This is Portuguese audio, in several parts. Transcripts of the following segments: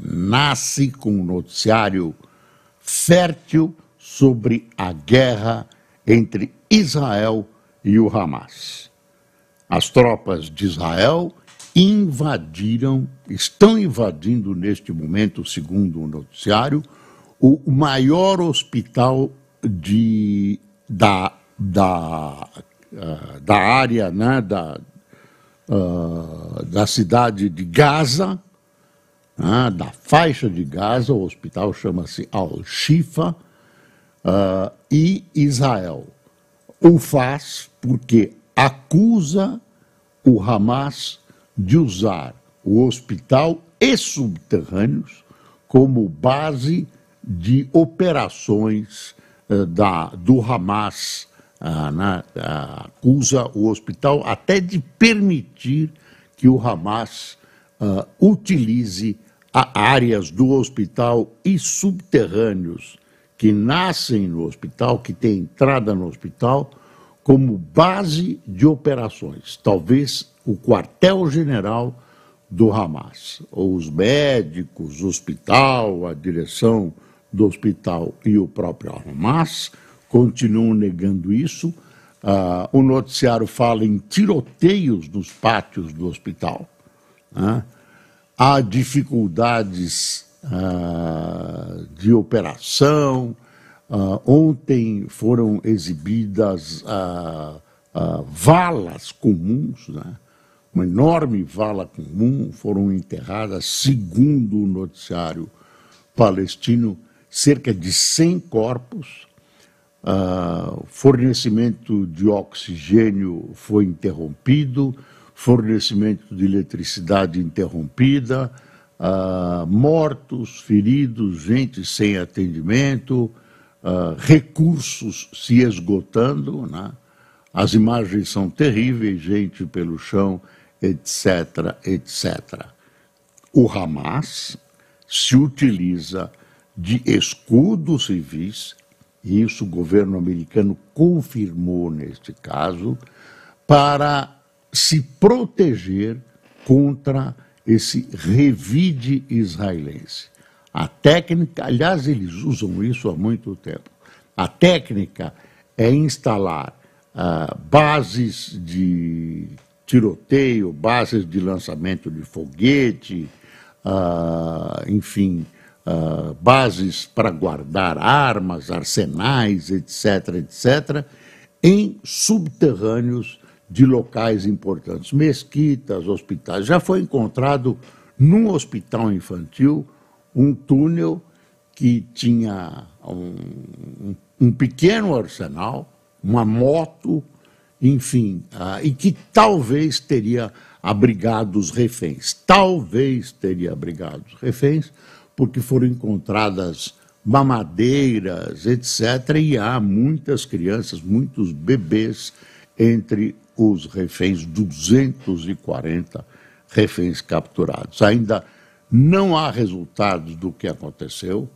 nasce com um noticiário fértil sobre a guerra entre Israel e o Hamas. As tropas de Israel invadiram, estão invadindo neste momento, segundo o noticiário, o maior hospital de, da, da, uh, da área, né, da, uh, da cidade de Gaza, né, da faixa de Gaza, o hospital chama-se Al-Shifa, uh, e Israel. O faz porque acusa o Hamas de usar o hospital e subterrâneos como base de operações uh, da, do Hamas. Uh, né, acusa o hospital até de permitir que o Hamas utilize áreas do hospital e subterrâneos que nascem no hospital, que têm entrada no hospital, como base de operações. Talvez o quartel-general do Hamas. Os médicos, o hospital, a direção do hospital e o próprio Hamas continuam negando isso. Uh, o noticiário fala em tiroteios nos pátios do hospital. Né? Há dificuldades uh, de operação. Uh, ontem foram exibidas uh, valas comuns, né? uma enorme vala comum, foram enterradas, segundo o noticiário palestino, cerca de 100 corpos. Fornecimento de oxigênio foi interrompido, fornecimento de eletricidade interrompida, uh, mortos, feridos, gente sem atendimento, uh, recursos se esgotando, né? as imagens são terríveis, gente pelo chão, etc., etc. O Hamas se utiliza de escudos civis, e isso o governo americano confirmou neste caso, para se proteger contra esse revide israelense. A técnica, aliás, eles usam isso há muito tempo. A técnica é instalar uh, bases de tiroteio, bases de lançamento de foguete, uh, enfim, uh, bases para guardar armas, arsenais, etc., etc., em subterrâneos de locais importantes, mesquitas, hospitais. Já foi encontrado num hospital infantil um túnel que tinha um, um, pequeno arsenal, uma moto, enfim, uh, e que talvez teria abrigado os reféns. Talvez teria abrigado os reféns, porque foram encontradas mamadeiras, etc., e há muitas crianças, muitos bebês entre os reféns, 240 reféns capturados. Ainda não há resultados do que aconteceu.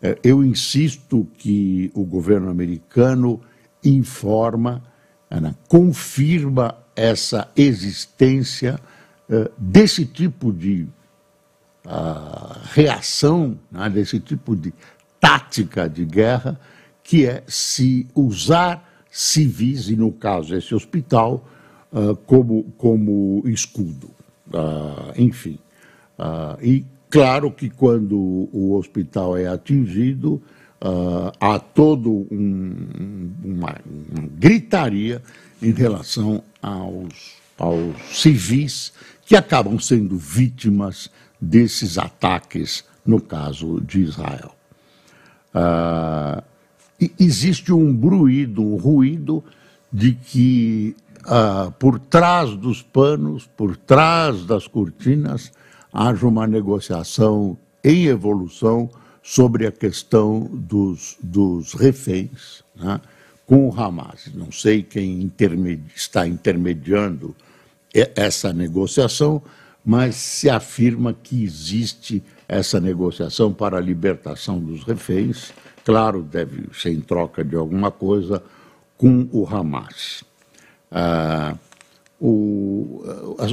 É, eu insisto que o governo americano informa, confirma essa existência é, desse tipo de uh, reação, né, desse tipo de tática de guerra, que é se usar civis, e no caso esse hospital, uh, como, como escudo. Uh, enfim. Uh, e claro que quando o hospital é atingido, há todo um, uma, uma, gritaria em relação aos, aos civis que acabam sendo vítimas desses ataques, no caso de Israel. Uh, existe um bruído, um ruído de que ah, por trás dos panos, por trás das cortinas, haja uma negociação em evolução sobre a questão dos, dos reféns né, com o Hamas. Não sei quem intermedi está intermediando essa negociação, mas se afirma que existe essa negociação para a libertação dos reféns. Claro, deve ser em troca de alguma coisa com o Hamas. Ah, o,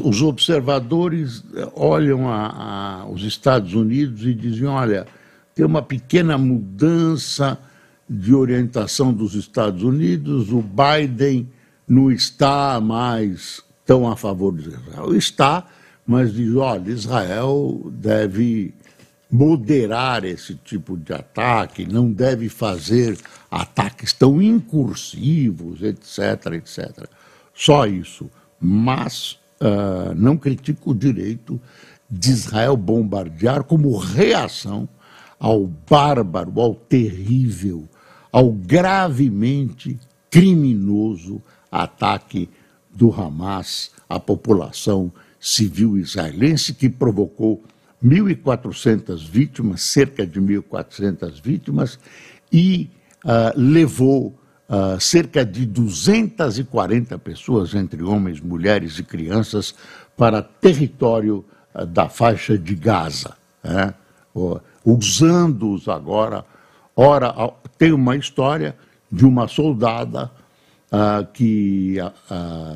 os observadores olham a, a, os Estados Unidos e dizem: olha, tem uma pequena mudança de orientação dos Estados Unidos, o Biden não está mais tão a favor de Israel. Está, mas diz: olha, Israel deve moderar esse tipo de ataque, não deve fazer ataques tão incursivos, etc, etc. Só isso. Mas uh, não critico o direito de Israel bombardear como reação ao bárbaro, ao terrível, ao gravemente criminoso ataque do Hamas à população civil israelense, que provocou 1.400 vítimas, cerca de 1.400 vítimas, e uh, levou uh, cerca de 240 pessoas, entre homens, mulheres e crianças, para território uh, da faixa de Gaza, né? usando-os agora. Ora, tem uma história de uma soldada que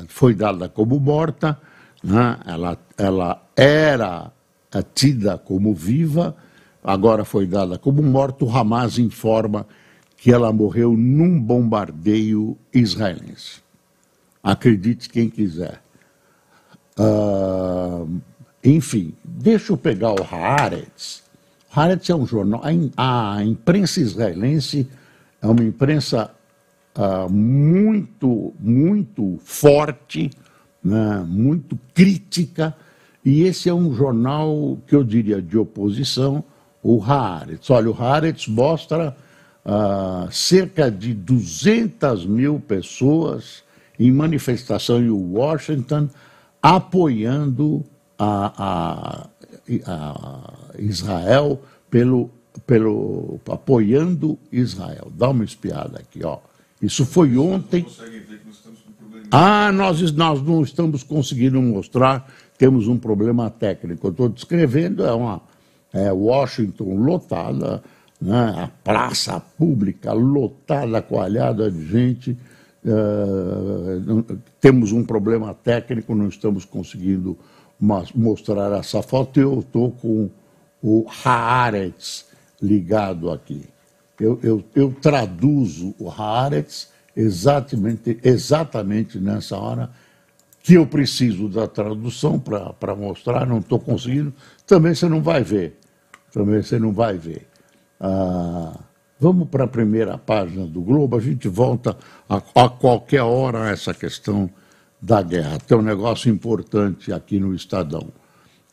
foi dada como morta, né? ela, ela era tida como viva, agora foi dada como morta. O Hamas informa que ela morreu num bombardeio israelense. Acredite quem quiser. Uh, enfim, deixa eu pegar o Haaretz. Haaretz é um jornal. A, imprensa israelense é uma imprensa uh, muito, muito forte, né, muito crítica e esse é um jornal que eu diria de oposição, o Haaretz. Olha, o Haaretz mostra uh, cerca de 200 mil pessoas em manifestação em Washington apoiando a, a, a Israel pelo, pelo apoiando Israel. Dá uma espiada aqui, ó. Isso foi ontem. Ah, nós, nós não estamos conseguindo mostrar temos um problema técnico. Eu estou descrevendo, é uma é Washington lotada, né, a praça pública lotada, coalhada de gente. Uh, temos um problema técnico, não estamos conseguindo mostrar essa foto. Eu estou com o Haaretz ligado aqui. Eu, eu, eu traduzo o Haaretz exatamente, exatamente nessa hora que eu preciso da tradução para mostrar, não estou conseguindo, também você não vai ver. Também você não vai ver. Ah, vamos para a primeira página do Globo, a gente volta a, a qualquer hora a essa questão da guerra. Tem um negócio importante aqui no Estadão.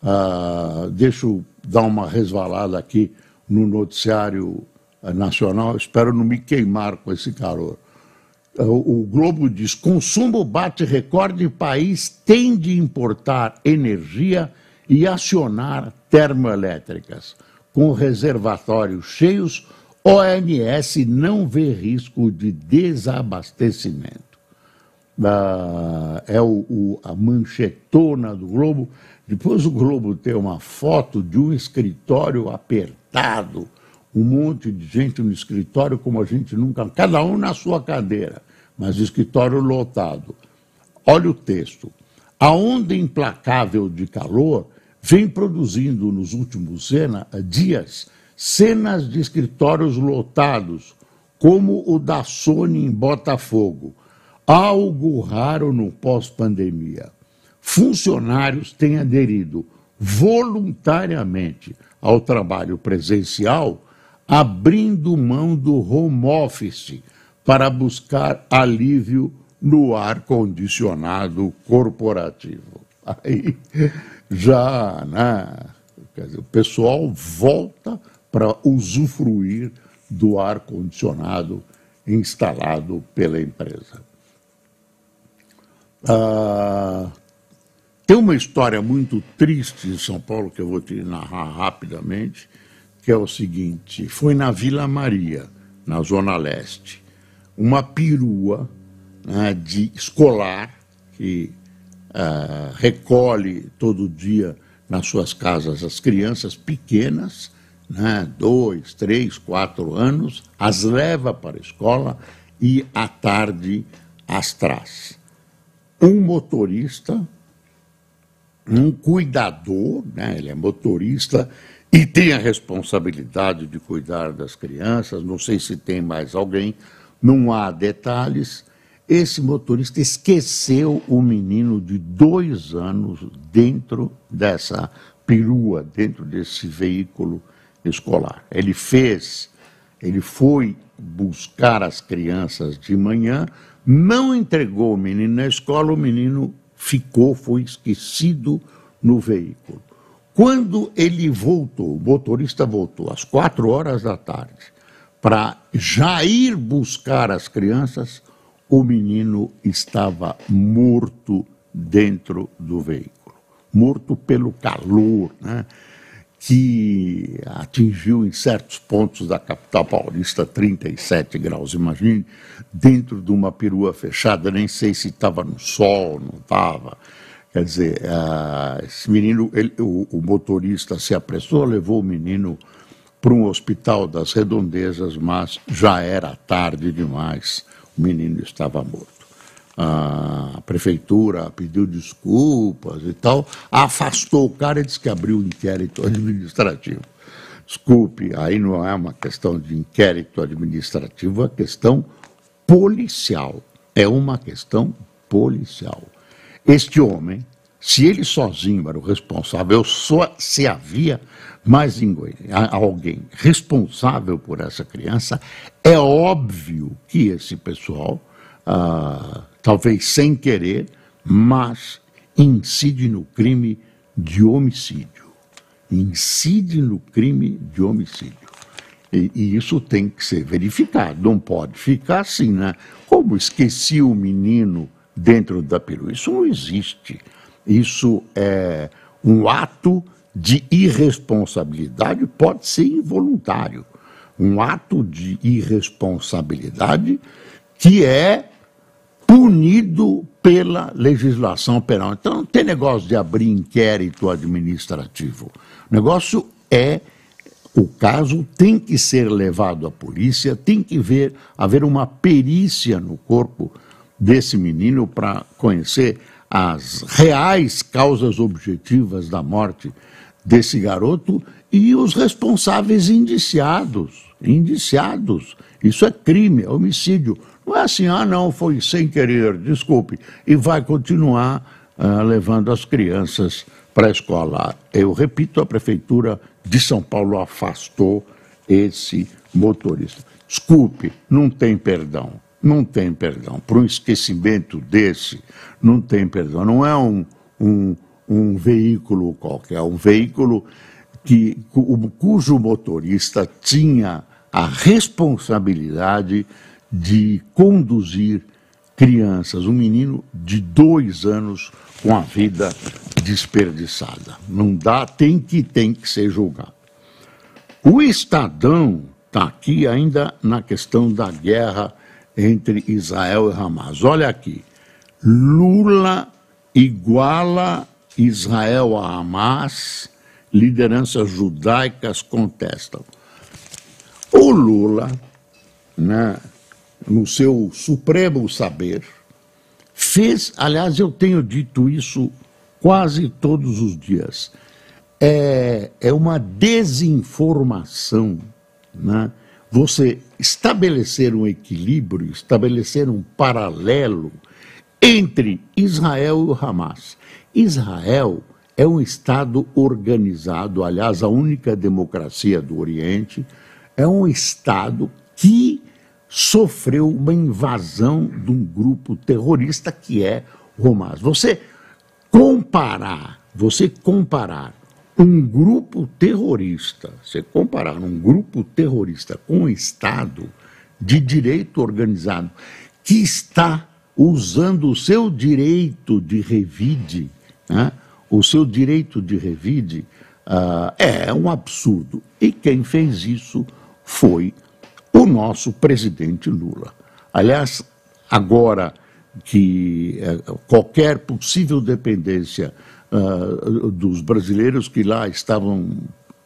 Ah, deixa eu dar uma resvalada aqui no noticiário nacional, espero não me queimar com esse calor o Globo diz: consumo bate recorde país tem de importar energia e acionar termoelétricas. Com reservatórios cheios, OMS não vê risco de desabastecimento. Ah, é o, o, a manchetona do Globo. Depois o Globo tem uma foto de um escritório apertado um monte de gente no escritório, como a gente nunca. Cada um na sua cadeira, mas escritório lotado. Olha o texto. A onda implacável de calor vem produzindo nos últimos cena, dias cenas de escritórios lotados, como o da Sony em Botafogo, algo raro no pós-pandemia. Funcionários têm aderido voluntariamente ao trabalho presencial abrindo mão do home office para buscar alívio no ar-condicionado corporativo. Aí já, né? Dizer, o pessoal volta para usufruir do ar-condicionado instalado pela empresa. Ah, tem uma história muito triste em São Paulo que eu vou te narrar rapidamente que é o seguinte: foi na Vila Maria, na Zona Leste, uma perua né, de escolar que uh, recolhe todo dia nas suas casas as crianças pequenas, né, dois, três, quatro anos, as leva para a escola e à tarde as traz. Um motorista, um cuidador, né, ele é motorista e tem a responsabilidade de cuidar das crianças, não sei se tem mais alguém, não há detalhes. Esse motorista esqueceu o menino de dois anos dentro dessa perua, dentro desse veículo escolar. Ele fez, ele foi buscar as crianças de manhã, não entregou o menino na escola, o menino ficou, foi esquecido no veículo. Quando ele voltou, o motorista voltou às quatro horas da tarde para já ir buscar as crianças, o menino estava morto dentro do veículo, morto pelo calor, né? que atingiu em certos pontos da capital paulista 37 graus. Imagine, dentro de uma perua fechada, nem sei se estava no sol, não estava. Quer dizer, uh, esse menino, ele, o, o, motorista se apressou, levou o menino para um hospital das redondezas, mas já era tarde demais, o menino estava morto. A prefeitura pediu desculpas e tal, afastou o cara e disse que abriu um inquérito administrativo. Desculpe, aí não é uma questão de inquérito administrativo, é questão policial. É uma questão policial. Este homem, se ele sozinho era o responsável, só se havia mais alguém responsável por essa criança, é óbvio que esse pessoal, ah, talvez sem querer, mas incide no crime de homicídio. Incide no crime de homicídio. E, e, isso tem que ser verificado, não pode ficar assim, né? Como esqueci o menino dentro da perua. Isso não existe. Isso é um ato de irresponsabilidade, pode ser involuntário. Um ato de irresponsabilidade que é punido pela legislação penal. Então não tem negócio de abrir inquérito administrativo. O negócio é o caso tem que ser levado à polícia, tem que ver, haver uma perícia no corpo desse menino para conhecer as reais causas objetivas da morte desse garoto e os responsáveis indiciados. Indiciados. Isso é crime, é homicídio. Não é assim, ah, não, foi sem querer, desculpe. E vai continuar uh, levando as crianças para a escola. Eu repito, a Prefeitura de São Paulo afastou esse motorista. Desculpe, não tem perdão. Não tem perdão. Para um esquecimento desse, não tem perdão. Não é um, um, um veículo qualquer, é um veículo que, cujo motorista tinha a responsabilidade de conduzir crianças, um menino de dois anos com a vida desperdiçada. Não dá, tem que tem que ser julgado. O Estadão está aqui ainda na questão da guerra entre Israel e Hamas. Olha aqui. Lula iguala Israel a Hamas, lideranças judaicas contestam. O Lula, né, no seu supremo saber, fez, aliás, eu tenho dito isso quase todos os dias, é, é uma desinformação, né? Você estabelecer um equilíbrio, estabelecer um paralelo entre Israel e o Hamas. Israel é um Estado organizado, aliás, a única democracia do Oriente, é um Estado que sofreu uma invasão de um grupo terrorista que é o Hamas. Você comparar, você comparar um grupo terrorista, você comparar um grupo terrorista com um Estado de direito organizado que está usando o seu direito de revide, né, o seu direito de revide, uh, é um absurdo. E quem fez isso foi o nosso presidente Lula. Aliás, agora que uh, qualquer possível dependência uh, dos brasileiros que lá estavam,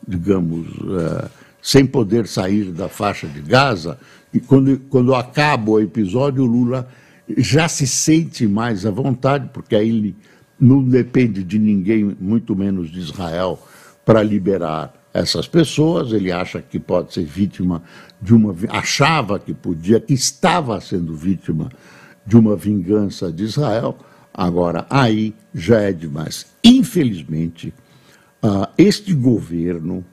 digamos, uh, sem poder sair da faixa de Gaza, e quando, quando acaba o episódio, o Lula já se sente mais à vontade, porque aí ele não depende de ninguém, muito menos de Israel, para liberar essas pessoas. Ele acha que pode ser vítima de uma. achava que podia, que estava sendo vítima de uma vingança de Israel. Agora, aí já é demais. Infelizmente, uh, este governo,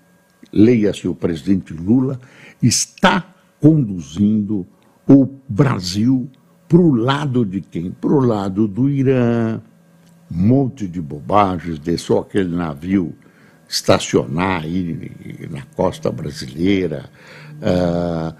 leia-se o presidente Lula, está conduzindo o Brasil para o lado de quem? Para o lado do Irã, um monte de bobagens, deixou aquele navio estacionar aí na costa brasileira. Uh,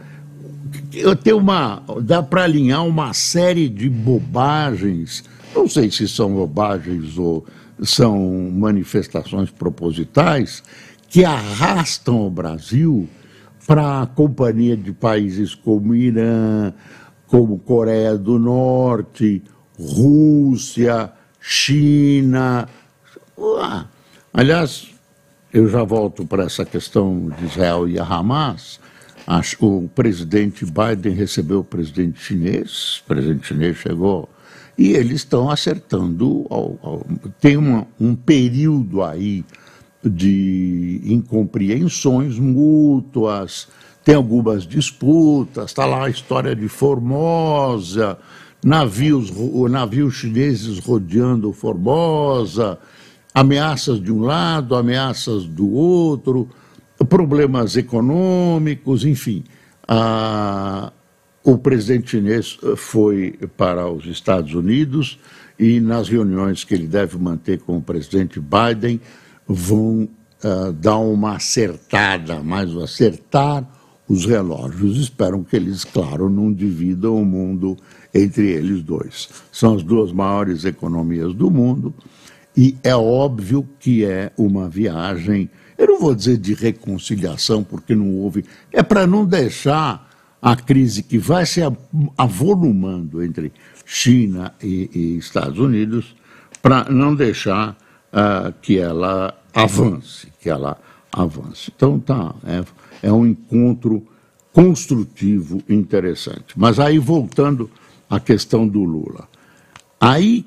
eu tenho uma. dá para alinhar uma série de bobagens não sei se são bobagens ou são manifestações propositais que arrastam o Brasil para a companhia de países como Irã, como Coreia do Norte, Rússia, China. Aliás, eu já volto para essa questão de Israel e a Hamas. Acho, o presidente Biden recebeu o presidente chinês, o presidente chinês chegou e eles estão acertando. Ao, ao, tem uma, um período aí de incompreensões mútuas, tem algumas disputas, está lá a história de Formosa, navios, navios chineses rodeando Formosa, ameaças de um lado, ameaças do outro, problemas econômicos, enfim. A, o presidente chinês eh, foi para os Estados Unidos e nas reuniões que ele deve manter com o presidente Biden vão uh, dar uma acertada, mais acertar os relógios. Esperam que eles, claro, não dividam o mundo entre eles dois. São as duas maiores economias do mundo e é óbvio que é uma viagem, eu não vou dizer de reconciliação, porque não houve, é para não deixar a crise que vai se avolumando entre China e, e Estados Unidos para não deixar uh, que ela avance, que ela avance. Então tá, é, é um encontro construtivo interessante. Mas aí voltando à questão do Lula, aí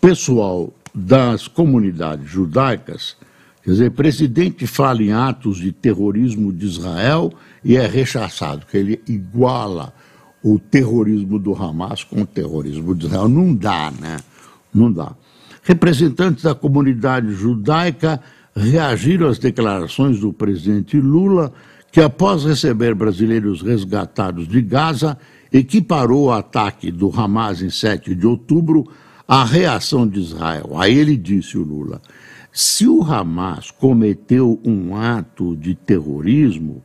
pessoal das comunidades judaicas Quer dizer, presidente fala em atos de terrorismo de Israel e é rechaçado, que ele iguala o terrorismo do Hamas com o terrorismo de Israel. Não dá, né? Não dá. Representantes da comunidade judaica reagiram às declarações do presidente Lula, que após receber brasileiros resgatados de Gaza, equiparou o ataque do Hamas em 7 de outubro à reação de Israel. Aí ele disse, o Lula, se o Hamas cometeu um ato de terrorismo,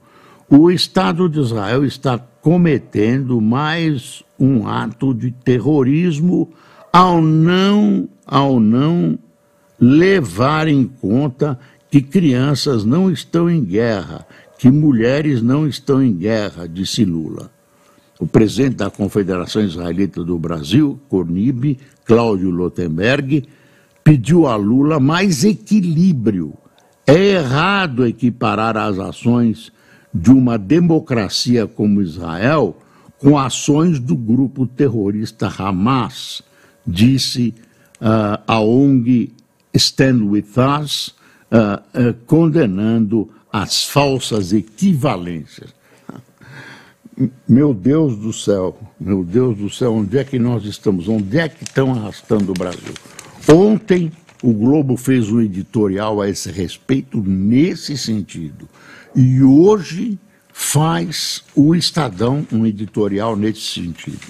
o Estado de Israel está cometendo mais um ato de terrorismo ao não, ao não levar em conta que crianças não estão em guerra, que mulheres não estão em guerra, disse Lula. O presidente da Confederação Israelita do Brasil, Cornib, Cláudio Lotenberg, pediu a Lula mais equilíbrio. É errado equiparar as ações de uma democracia como Israel com ações do grupo terrorista Hamas, disse uh, a ONG Stand With Us, uh, uh, condenando as falsas equivalências. Meu Deus do céu, meu Deus do céu, onde é que nós estamos? Onde é que estão arrastando o Brasil? Ontem o Globo fez um editorial a esse respeito nesse sentido. E hoje faz o Estadão um editorial nesse sentido.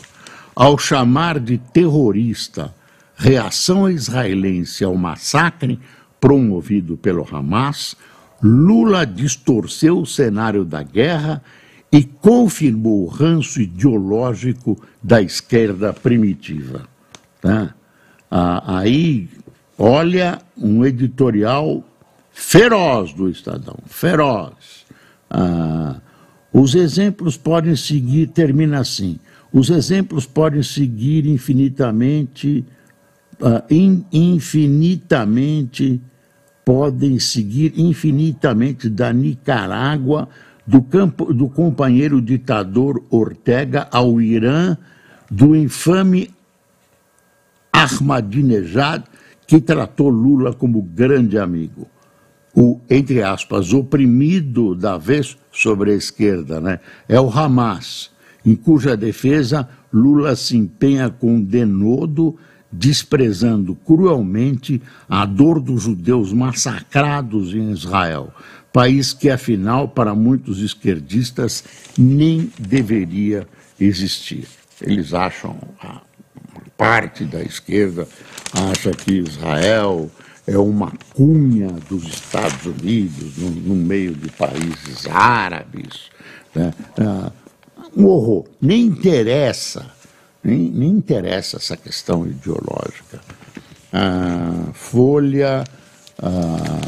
Ao chamar de terrorista reação israelense ao massacre promovido pelo Hamas, Lula distorceu o cenário da guerra e confirmou o ranço ideológico da esquerda primitiva. Tá? Ah, aí, olha, um editorial feroz do Estadão, feroz. Ah, os exemplos podem seguir, termina assim, os exemplos podem seguir infinitamente, uh, in, infinitamente, podem seguir infinitamente da Nicarágua, do, campo, do companheiro ditador Ortega ao Irã, do infame Ahmadinejad, que tratou Lula como grande amigo. O, entre aspas, oprimido da vez sobre a esquerda, né? É o Hamas em cuja defesa Lula se empenha com denodo, desprezando cruelmente a dor dos judeus massacrados em Israel, país que, afinal, para muitos esquerdistas, nem deveria existir. Eles acham, parte da esquerda acha que Israel é uma cunha dos Estados Unidos no, no meio de países árabes. Né? Ah, um horror. Nem interessa, nem, nem interessa essa questão ideológica. Ah, folha, ah,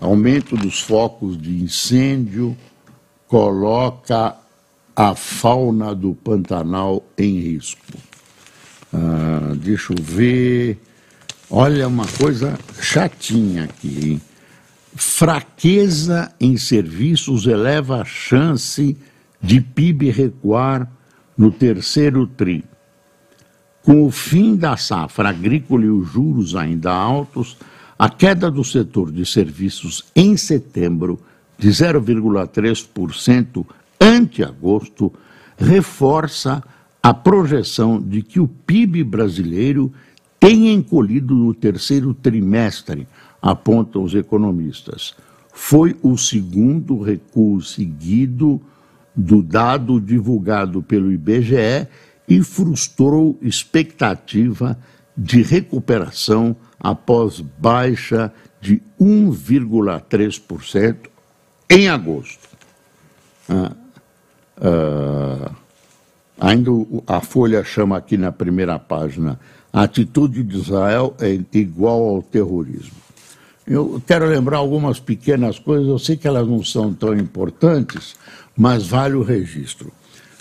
aumento dos focos de incêndio, coloca a fauna do Pantanal em risco. Ah, deixa eu ver. Olha uma coisa chatinha aqui. Hein? Fraqueza em serviços eleva a chance de PIB recuar no terceiro TRI. Com o fim da safra agrícola e os juros ainda altos, a queda do setor de serviços em setembro de 0,3% ante agosto reforça a projeção de que o PIB brasileiro tenha encolhido no terceiro trimestre, apontam os economistas. Foi o segundo recuo seguido do dado divulgado pelo IBGE e frustrou expectativa de recuperação após baixa de 1,3% em agosto. Ah, ah, ainda a Folha chama aqui na primeira página: a atitude de Israel é igual ao terrorismo. Eu quero lembrar algumas pequenas coisas, eu sei que elas não são tão importantes, mas vale o registro.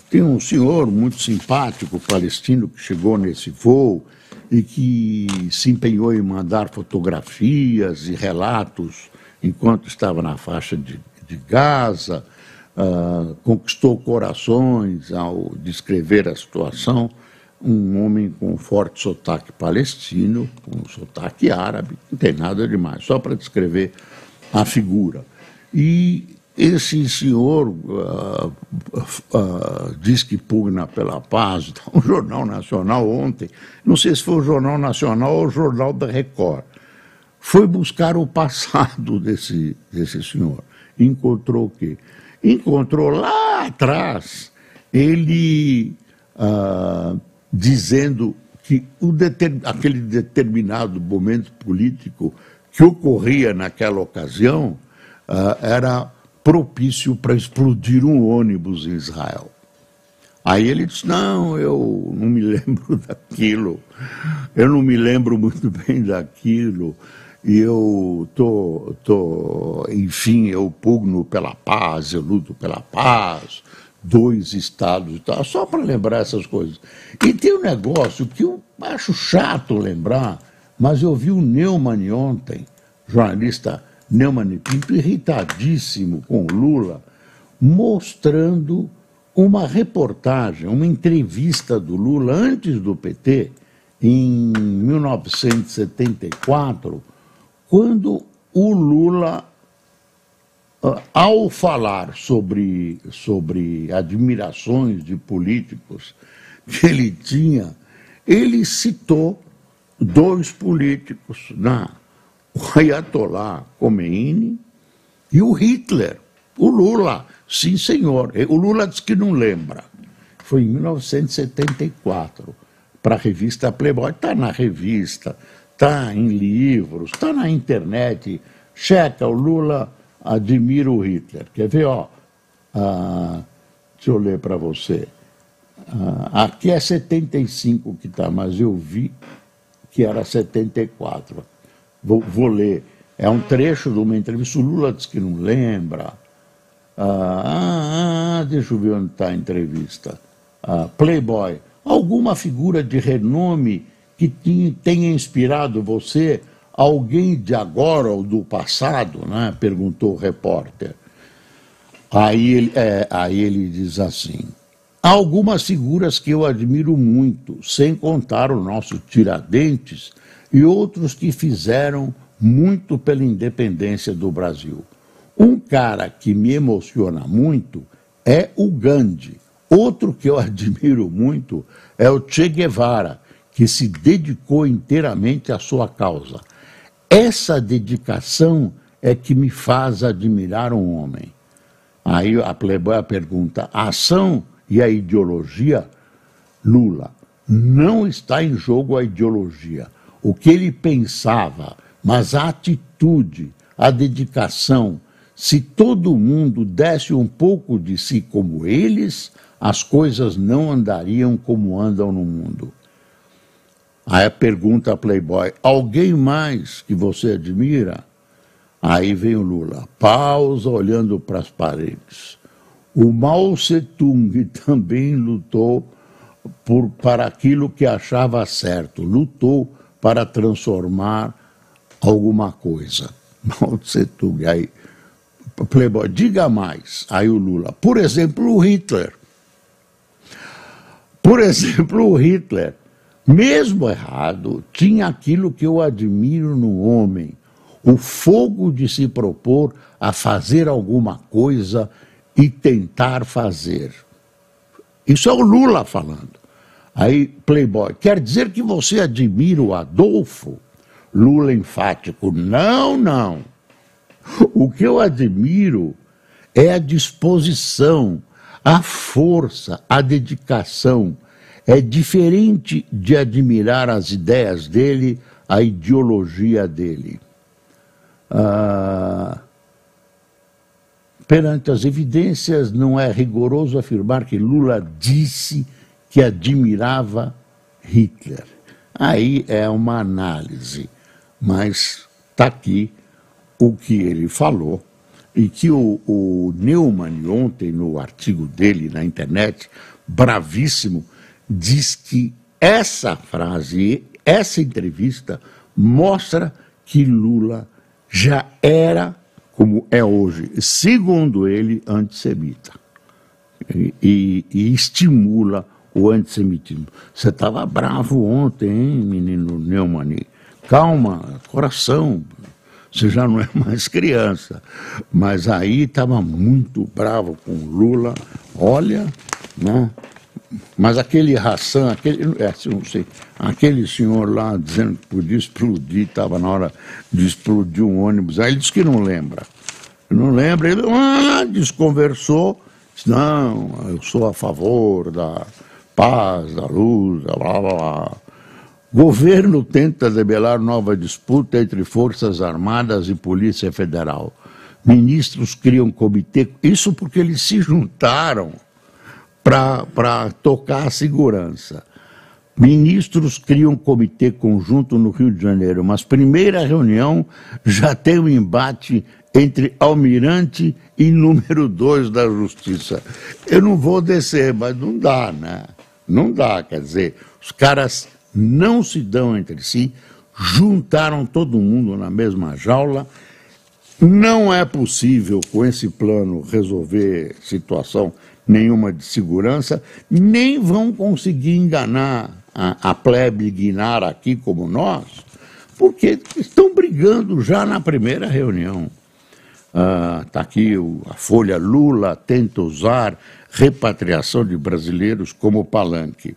Tem um senhor muito simpático palestino que chegou nesse voo e que se empenhou em mandar fotografias e relatos enquanto estava na faixa de, de Gaza, uh, conquistou corações ao descrever a situação. Um homem com forte sotaque palestino, com sotaque árabe, não tem nada demais, só para descrever a figura. E esse senhor uh, uh, diz que pugna pela paz, o Jornal Nacional ontem, não sei se foi o Jornal Nacional ou o Jornal da Record, foi buscar o passado desse, desse senhor. Encontrou o quê? Encontrou lá atrás ele uh, dizendo que aquele determinado momento político que ocorria naquela ocasião era propício para explodir um ônibus em Israel. Aí ele disse: Não, eu não me lembro daquilo, eu não me lembro muito bem daquilo, e eu tô, tô, enfim, eu pugno pela paz, eu luto pela paz, dois estados e tal, só para lembrar essas coisas. E tem um negócio que eu acho chato lembrar, mas eu vi o Neumann ontem, jornalista Neumann Pinto irritadíssimo com Lula, mostrando uma reportagem, uma entrevista do Lula antes do PT, em 1974, quando o Lula, ao falar sobre, sobre admirações de políticos que ele tinha, ele citou dois políticos na o Ayatollah Khomeini e o Hitler, o Lula. Sim, senhor. O Lula diz que não lembra. Foi em 1974, para a revista Playboy. Está na revista, está em livros, está na internet. Checa, o Lula admira o Hitler. Quer ver, ó? Ah, deixa eu ler para você. Ah, aqui é 75 que está, mas eu vi que era 74 vou, vou ler. É um trecho de uma entrevista. O Lula diz que não lembra. Ah, ah, deixa eu ver onde está a entrevista. Ah, Playboy. Alguma figura de renome que tenha inspirado você? Alguém de agora ou do passado? Né? Perguntou o repórter. Aí ele, é, aí ele diz assim: há algumas figuras que eu admiro muito, sem contar o nosso Tiradentes e outros que fizeram muito pela independência do Brasil. Um cara que me emociona muito é o Gandhi. Outro que eu admiro muito é o Che Guevara, que se dedicou inteiramente à sua causa. Essa dedicação é que me faz admirar um homem. Aí a Playboy pergunta: a ação e a ideologia? Lula, não está em jogo a ideologia. O que ele pensava, mas a atitude, a dedicação, se todo mundo desse um pouco de si como eles, as coisas não andariam como andam no mundo. Aí pergunta a Playboy: alguém mais que você admira? Aí vem o Lula, pausa olhando para as paredes. O Mao Tse-tung também lutou por, para aquilo que achava certo, lutou para transformar alguma coisa. Mao Tse-tung, aí, Playboy, diga mais. Aí o Lula, por exemplo, o Hitler. Por exemplo, o Hitler, mesmo errado, tinha aquilo que eu admiro no homem, o fogo de se propor a fazer alguma coisa e tentar fazer. Isso é o Lula falando. Aí, Playboy, quer dizer que você admira o Adolfo? Lula enfático, não, não. O que eu admiro é a disposição, a força, a dedicação. É diferente de admirar as ideias dele, a ideologia dele. Ah, perante as evidências, não é rigoroso afirmar que Lula disse que admirava Hitler. Aí é uma análise, mas está aqui o que ele falou e que o, o Neumann, ontem, no artigo dele na internet, bravíssimo, diz que essa frase, essa entrevista, mostra que Lula já era, como é hoje, segundo ele, antissemita. E, e, e estimula o antissemitismo. Você estava bravo ontem, hein, menino Neumann? Calma, coração. Você já não é mais criança. Mas aí estava muito bravo com Lula. Olha, né? Mas aquele Hassan, aquele, é, não sei, aquele senhor lá dizendo que podia explodir, estava na hora de explodir um ônibus, aí ele disse que não lembra. Não lembra, ele ah, desconversou, disse, não, eu sou a favor da paz, da luz, blá blá blá. Governo tenta debelar nova disputa entre Forças Armadas e Polícia Federal. Ministros criam comitê, isso porque eles se juntaram para tocar a segurança. Ministros criam comitê conjunto no Rio de Janeiro, mas primeira reunião já tem um embate entre almirante e número dois da justiça. Eu não vou descer, mas não dá, né? Não dá, quer dizer, os caras não se dão entre si, juntaram todo mundo na mesma jaula. Não é possível, com esse plano, resolver situação nenhuma de segurança, nem vão conseguir enganar a, a plebe guinar aqui como nós, porque estão brigando já na primeira reunião. Está ah, aqui o, a Folha Lula tenta usar repatriação de brasileiros como palanque.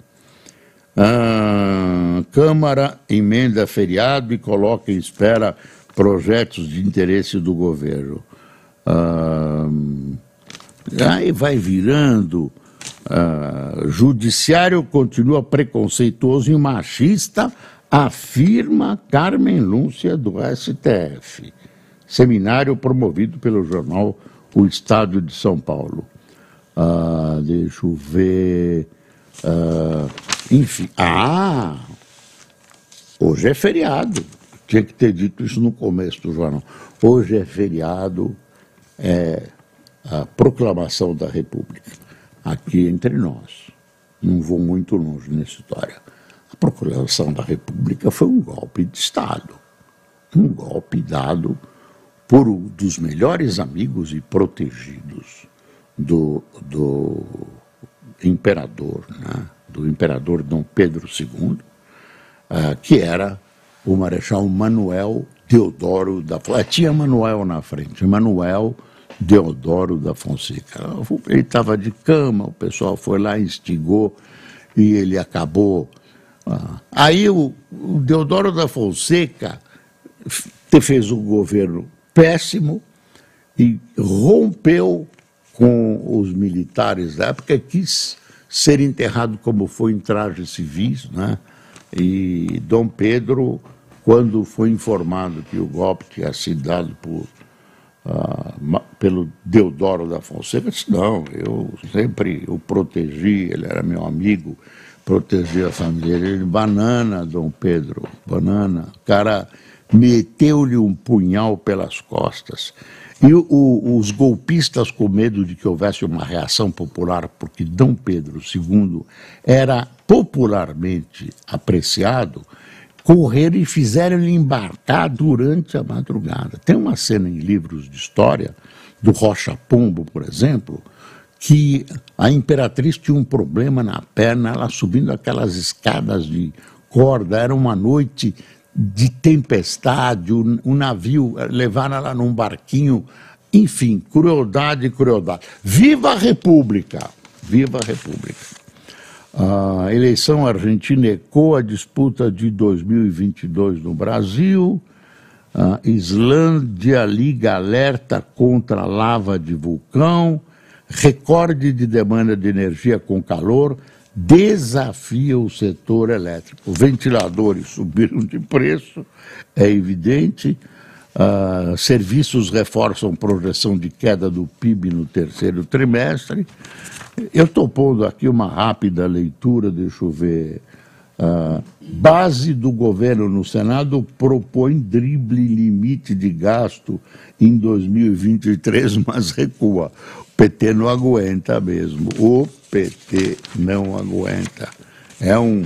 Ah, Câmara emenda feriado e coloca em espera projetos de interesse do governo. Ah, Aí vai virando. Uh, judiciário continua preconceituoso e machista, afirma Carmen Lúcia do STF. Seminário promovido pelo jornal O Estado de São Paulo. Uh, deixa eu ver. Uh, enfim. Ah! Hoje é feriado. Tinha que ter dito isso no começo do jornal. Hoje é feriado, é a proclamação da República. Aqui entre nós. Não vou muito longe nessa história. A proclamação da República foi um golpe de Estado. Um golpe dado por um dos melhores amigos e protegidos do, do imperador, né? do imperador Dom Pedro II, uh, que era o Marechal Manuel Deodoro da Fonseca. Tinha Manuel na frente, Manuel Deodoro da Fonseca. Ele estava de cama, o pessoal foi lá, instigou e ele acabou. Uh, aí o, o Deodoro da Fonseca fez um governo péssimo e rompeu com os militares da época, quis ser enterrado como foi em trajes civis, né? E Dom Pedro, quando foi informado que o golpe tinha sido dado por, uh, pelo Deodoro da Fonseca, disse, não, eu sempre o protegi, ele era meu amigo, protegi a família dele. Banana, Dom Pedro, banana. O cara meteu-lhe um punhal pelas costas. E o, os golpistas, com medo de que houvesse uma reação popular, porque Dom Pedro II era popularmente apreciado, correram e fizeram-lhe embarcar durante a madrugada. Tem uma cena em livros de história, do Rocha Pombo, por exemplo, que a imperatriz tinha um problema na perna, ela subindo aquelas escadas de corda, era uma noite de tempestade, o, o navio levaram ela num barquinho, enfim, crueldade crueldade. Viva a República! Viva a República! A eleição argentina ecoa a disputa de 2022 no Brasil. A Islândia liga alerta contra lava de vulcão. Recorde de demanda de energia com calor desafia o setor elétrico. Ventiladores subiram de preço, é evidente. Uh, serviços reforçam projeção de queda do PIB no terceiro trimestre. Eu estou pondo aqui uma rápida leitura, deixa eu ver. Uh, base do governo no Senado propõe drible limite de gasto em 2023, mas recua. O PT não aguenta mesmo. O PT não aguenta. É um.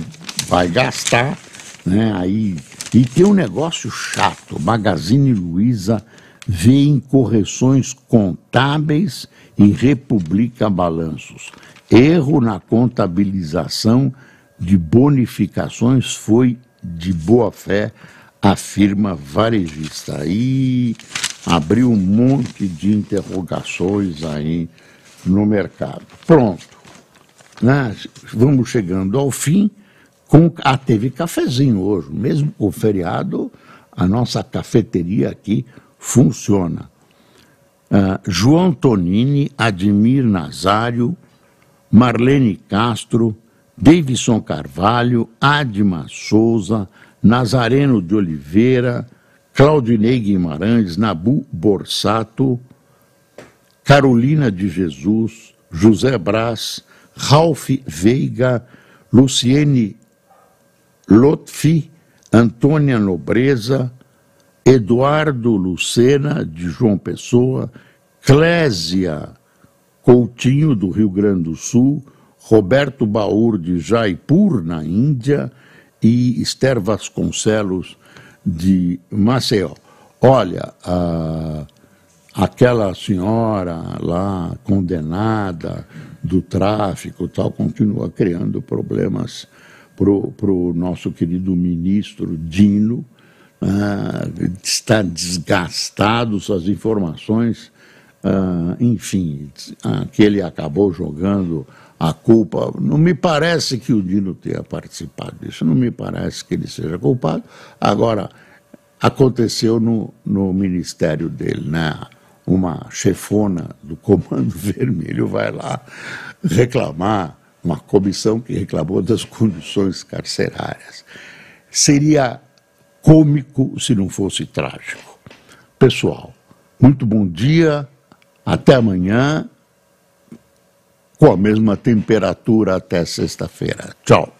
Vai gastar, né? Aí. E tem um negócio chato. Magazine Luiza vê em correções contábeis e republica balanços. Erro na contabilização de bonificações foi de boa fé, afirma varejista. Aí abriu um monte de interrogações aí no mercado. Pronto. Né? Vamos chegando ao fim. Com, ah, teve cafezinho hoje, mesmo o feriado, a nossa cafeteria aqui funciona. Uh, João Tonini, Admir Nazário, Marlene Castro, Davidson Carvalho, Adma Souza, Nazareno de Oliveira, Claudinei Guimarães, Nabu Borsato, Carolina de Jesus, José Brás, Ralph Veiga, Luciene Lotfi, Antônia Nobreza, Eduardo Lucena, de João Pessoa, Clésia Coutinho, do Rio Grande do Sul, Roberto Baur, de Jaipur, na Índia, e Esther Vasconcelos, de Maceió. Olha, a, aquela senhora lá condenada do tráfico tal continua criando problemas para o nosso querido ministro Dino. Ah, está desgastado, suas informações, ah, enfim, ah, que ele acabou jogando a culpa. Não me parece que o Dino tenha participado disso, não me parece que ele seja culpado. Agora, aconteceu no, no ministério dele, né? Uma chefona do Comando Vermelho vai lá reclamar, uma comissão que reclamou das condições carcerárias. Seria cômico se não fosse trágico. Pessoal, muito bom dia, até amanhã com a mesma temperatura até sexta-feira. Tchau.